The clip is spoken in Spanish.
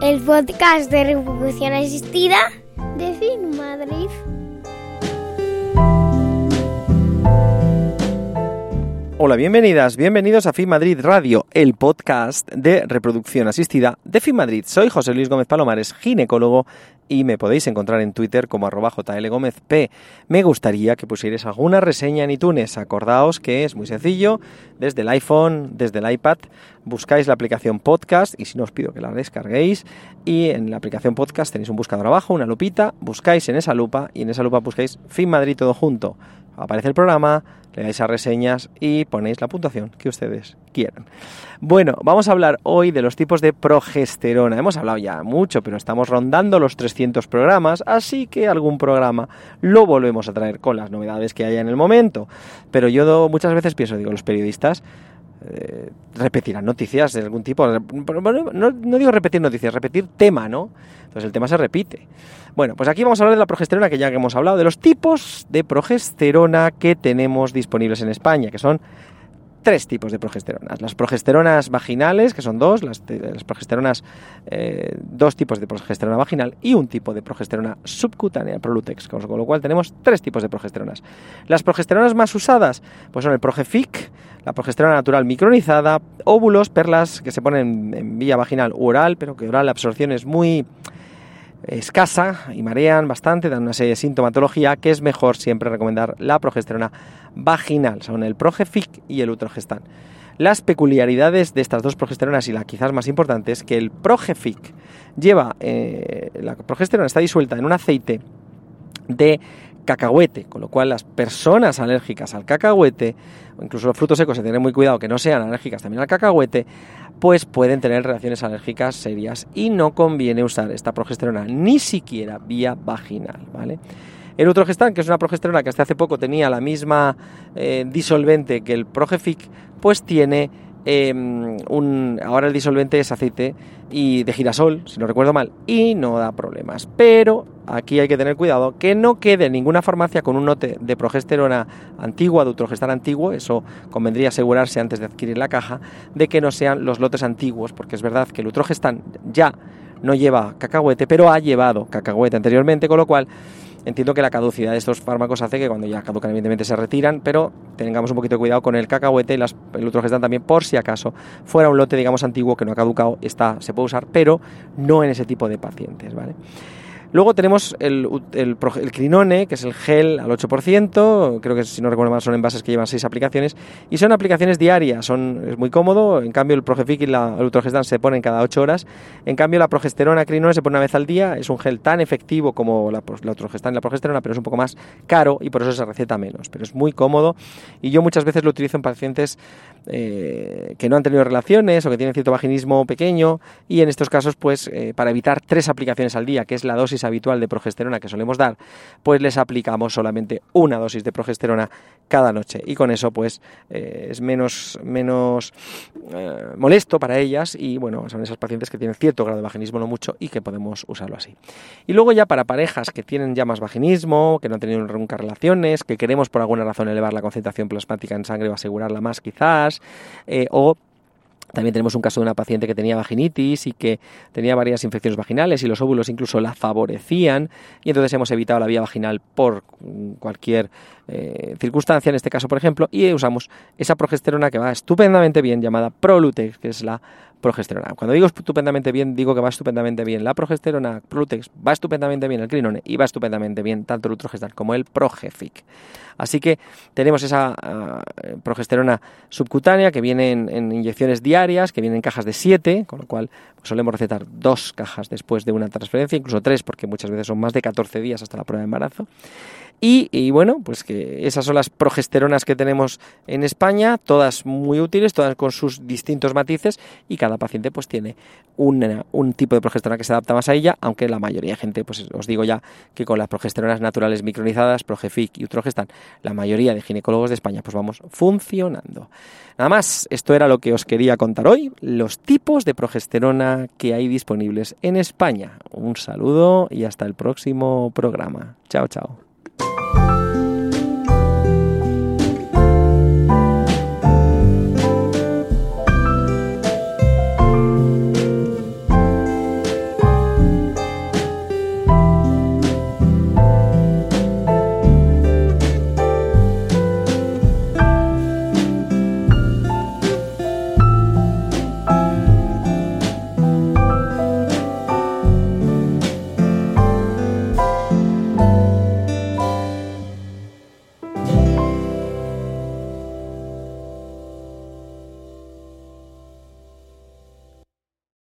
El podcast de reproducción asistida de Fit Madrid. Hola, bienvenidas, bienvenidos a FIM Madrid Radio, el podcast de reproducción asistida de FIM Madrid. Soy José Luis Gómez Palomares, ginecólogo, y me podéis encontrar en Twitter como arroba. Me gustaría que pusierais alguna reseña en iTunes. Acordaos que es muy sencillo, desde el iPhone, desde el iPad, buscáis la aplicación podcast y si no os pido que la descarguéis y en la aplicación podcast tenéis un buscador abajo, una lupita, buscáis en esa lupa y en esa lupa buscáis FIM Madrid todo junto. Aparece el programa, le dais a reseñas y ponéis la puntuación que ustedes quieran. Bueno, vamos a hablar hoy de los tipos de progesterona. Hemos hablado ya mucho, pero estamos rondando los 300 programas, así que algún programa lo volvemos a traer con las novedades que haya en el momento. Pero yo muchas veces pienso, digo, los periodistas eh, repetirán noticias de algún tipo. No, no, digo repetir noticias, repetir tema, ¿no? Entonces el tema se repite. Bueno, pues aquí vamos a hablar de la progesterona que ya que hemos hablado, de los tipos de progesterona que tenemos disponibles en España, que son tres tipos de progesteronas. Las progesteronas vaginales, que son dos, las, progesteronas, eh, dos tipos de progesterona vaginal y un tipo de progesterona subcutánea, Prolutex, con lo cual tenemos tres tipos de progesteronas. Las progesteronas más usadas pues son el Progefic, la progesterona natural micronizada, óvulos, perlas que se ponen en vía vaginal u oral, pero que oral la absorción es muy escasa y marean bastante, dan una serie de sintomatología que es mejor siempre recomendar la progesterona vaginal, son el Progefic y el Utrogestan. Las peculiaridades de estas dos progesteronas y la quizás más importante es que el Progefic lleva, eh, la progesterona está disuelta en un aceite de cacahuete, con lo cual las personas alérgicas al cacahuete, o incluso los frutos secos, se tienen muy cuidado que no sean alérgicas también al cacahuete, pues pueden tener reacciones alérgicas serias y no conviene usar esta progesterona ni siquiera vía vaginal, ¿vale? El Utrogestan, que es una progesterona que hasta hace poco tenía la misma eh, disolvente que el Progefic, pues tiene em, un, ahora el disolvente es aceite y de girasol, si no recuerdo mal, y no da problemas. Pero aquí hay que tener cuidado que no quede ninguna farmacia con un lote de progesterona antigua, de utrogestan antiguo, eso convendría asegurarse antes de adquirir la caja, de que no sean los lotes antiguos, porque es verdad que el utrogestan ya no lleva cacahuete, pero ha llevado cacahuete anteriormente, con lo cual Entiendo que la caducidad de estos fármacos hace que cuando ya caducan evidentemente se retiran, pero tengamos un poquito de cuidado con el cacahuete y las, el utrogestan también por si acaso fuera un lote digamos antiguo que no ha caducado, está, se puede usar, pero no en ese tipo de pacientes, ¿vale? Luego tenemos el, Crinone, que es el gel al 8%, creo que si no recuerdo mal son envases que llevan 6 aplicaciones, y son aplicaciones diarias, son, es muy cómodo, en cambio el Progefic y la, el Utrogestan se ponen cada 8 horas, en cambio la progesterona Crinone se pone una vez al día, es un gel tan efectivo como la, la Utrogestan y la progesterona, pero es un poco más caro y por eso se receta menos, pero es muy cómodo y yo muchas veces lo utilizo en pacientes eh, que no han tenido relaciones o que tienen cierto vaginismo pequeño y en estos casos pues eh, para evitar tres aplicaciones al día, que es la dosis habitual de progesterona que solemos dar, pues les aplicamos solamente una dosis de progesterona cada noche y con eso pues eh, es menos, menos eh, molesto para ellas y bueno, son esas pacientes que tienen cierto grado de vaginismo, no mucho, y que podemos usarlo así. Y luego ya para parejas que tienen ya más vaginismo, que no han tenido nunca relaciones, que queremos por alguna razón elevar la concentración plasmática en sangre o asegurarla más quizás, eh, o También tenemos un caso de una paciente que tenía vaginitis y que tenía varias infecciones vaginales y los óvulos incluso la favorecían. Y entonces hemos evitado la vía vaginal por cualquier eh, circunstancia, en este caso por ejemplo, y usamos esa progesterona que va estupendamente bien llamada Prolutex, que es la progesterona. Cuando digo estupendamente bien, digo que va estupendamente bien la progesterona, Prolutex, va estupendamente bien el crinone y va estupendamente bien tanto el utrogestan como el progefic. Así que tenemos esa ah, progesterona subcutánea que viene en, inyecciones diarias, que viene en cajas de 7, con lo cual pues, solemos recetar dos cajas después de una transferencia, incluso tres, porque muchas veces son más de 14 días hasta la prueba de embarazo. Y, bueno, pues que esas son las progesteronas que tenemos en España, todas muy útiles, todas con sus distintos matices y cada paciente pues tiene un tipo de progesterona que se adapta más a ella, aunque la mayoría de gente, pues os digo ya que con las progesteronas naturales micronizadas, Progefic y Utrogestan, la mayoría de ginecólogos de España pues vamos funcionando. Nada más, esto era lo que os quería contar hoy, los tipos de progesterona que hay disponibles en España. Un saludo y hasta el próximo programa. Chao, chao.